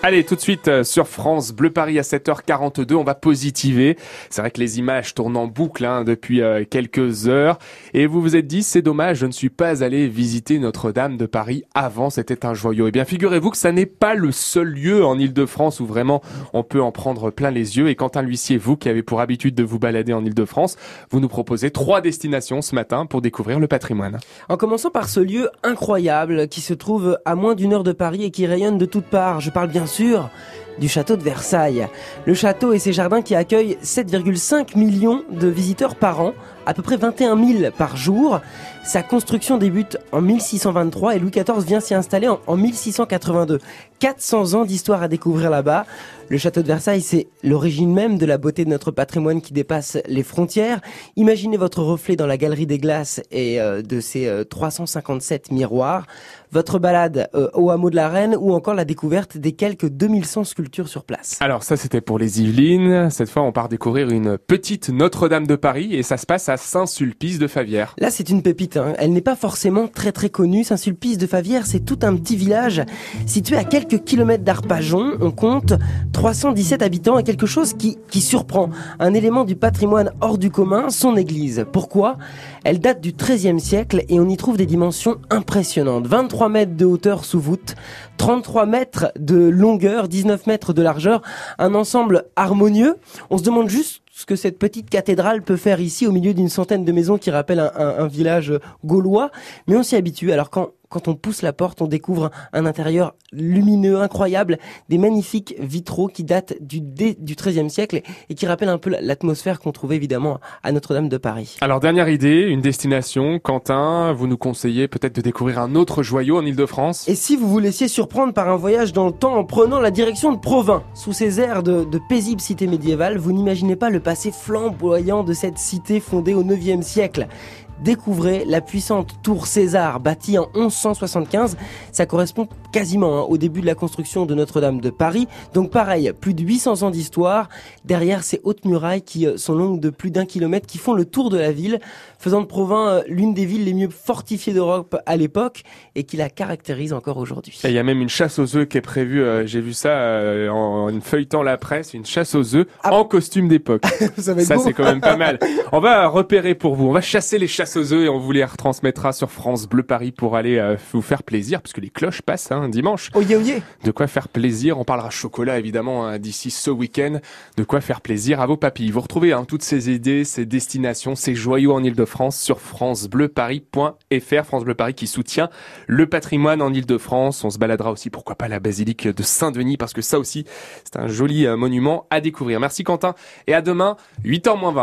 Allez, tout de suite euh, sur France Bleu Paris à 7h42, on va positiver. C'est vrai que les images tournent en boucle hein, depuis euh, quelques heures. Et vous vous êtes dit, c'est dommage, je ne suis pas allé visiter Notre-Dame de Paris avant, c'était un joyau. Eh bien, figurez-vous que ça n'est pas le seul lieu en Ile-de-France où vraiment on peut en prendre plein les yeux. Et Quentin L'Huissier, vous qui avez pour habitude de vous balader en Ile-de-France, vous nous proposez trois destinations ce matin pour découvrir le patrimoine. En commençant par ce lieu incroyable qui se trouve à moins d'une heure de Paris et qui rayonne de toutes parts. Je parle bien du château de Versailles. Le château et ses jardins qui accueillent 7,5 millions de visiteurs par an, à peu près 21 000 par jour. Sa construction débute en 1623 et Louis XIV vient s'y installer en, 1682. 400 ans d'histoire à découvrir là-bas. Le château de Versailles, c'est l'origine même de la beauté de notre patrimoine qui dépasse les frontières. Imaginez votre reflet dans la galerie des glaces et euh, de ses 357 euh, miroirs, votre balade euh, au hameau de la Reine ou encore la découverte des quelques 2100 sculptures sur place. Alors ça, c'était pour les Yvelines. Cette fois, on part découvrir une petite Notre-Dame de Paris et ça se passe à Saint-Sulpice de Favière. Là, c'est une pépite. Hein. Elle n'est pas forcément très très connue. Saint-Sulpice de Favière, c'est tout un petit village situé à quelques kilomètres d'Arpajon. On compte 317 habitants et quelque chose qui, qui surprend. Un élément du patrimoine hors du commun, son église. Pourquoi? Elle date du XIIIe siècle et on y trouve des dimensions impressionnantes. 23 mètres de hauteur sous voûte, 33 mètres de longueur, 19 mètres de largeur. Un ensemble harmonieux. On se demande juste ce que cette petite cathédrale peut faire ici au milieu d'une centaine de maisons qui rappellent un, un village gaulois. Mais on s'y habitue. Alors quand quand on pousse la porte, on découvre un intérieur lumineux, incroyable, des magnifiques vitraux qui datent du, du XIIIe siècle et qui rappellent un peu l'atmosphère qu'on trouvait évidemment à Notre-Dame de Paris. Alors dernière idée, une destination, Quentin, vous nous conseillez peut-être de découvrir un autre joyau en Ile-de-France Et si vous vous laissiez surprendre par un voyage dans le temps en prenant la direction de Provins, sous ces airs de, de paisible cité médiévale, vous n'imaginez pas le passé flamboyant de cette cité fondée au IXe siècle découvrez la puissante tour César bâtie en 1175. Ça correspond quasiment hein, au début de la construction de Notre-Dame de Paris. Donc pareil, plus de 800 ans d'histoire. Derrière ces hautes murailles qui euh, sont longues de plus d'un kilomètre, qui font le tour de la ville, faisant de Provins euh, l'une des villes les mieux fortifiées d'Europe à l'époque et qui la caractérise encore aujourd'hui. Il y a même une chasse aux œufs qui est prévue, euh, j'ai vu ça en, feuilletant la presse, une chasse aux œufs ah. en costume d'époque. ça, ça c'est quand même pas mal. On va repérer pour vous, on va chasser les aux œufs et on vous les retransmettra sur France Bleu Paris pour aller vous faire plaisir, puisque les cloches passent hein, dimanche. Oh yeah, De quoi faire plaisir. On parlera chocolat évidemment hein, d'ici ce week-end. De quoi faire plaisir à vos papilles. Vous retrouvez hein, toutes ces idées, ces destinations, ces joyaux en Ile-de-France sur francebleuparis.fr. France Bleu Paris qui soutient le patrimoine en Ile-de-France. On se baladera aussi, pourquoi pas, la basilique de Saint-Denis parce que ça aussi, c'est un joli euh, monument à découvrir. Merci Quentin et à demain, 8h20.